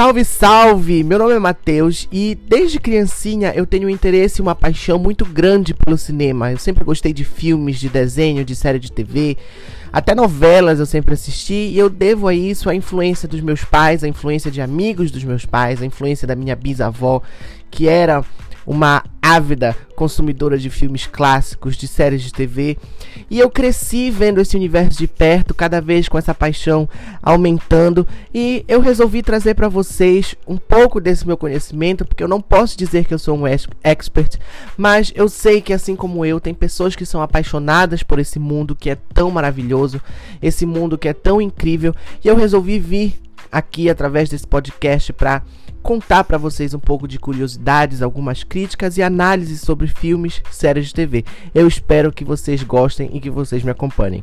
Salve, salve! Meu nome é Matheus e desde criancinha eu tenho um interesse e uma paixão muito grande pelo cinema. Eu sempre gostei de filmes, de desenho, de série de TV, até novelas eu sempre assisti e eu devo a isso a influência dos meus pais, a influência de amigos dos meus pais, a influência da minha bisavó, que era uma ávida consumidora de filmes clássicos, de séries de TV, e eu cresci vendo esse universo de perto, cada vez com essa paixão aumentando, e eu resolvi trazer para vocês um pouco desse meu conhecimento, porque eu não posso dizer que eu sou um expert, mas eu sei que assim como eu, tem pessoas que são apaixonadas por esse mundo que é tão maravilhoso, esse mundo que é tão incrível, e eu resolvi vir aqui através desse podcast para contar para vocês um pouco de curiosidades, algumas críticas e análises sobre filmes, séries de TV. Eu espero que vocês gostem e que vocês me acompanhem.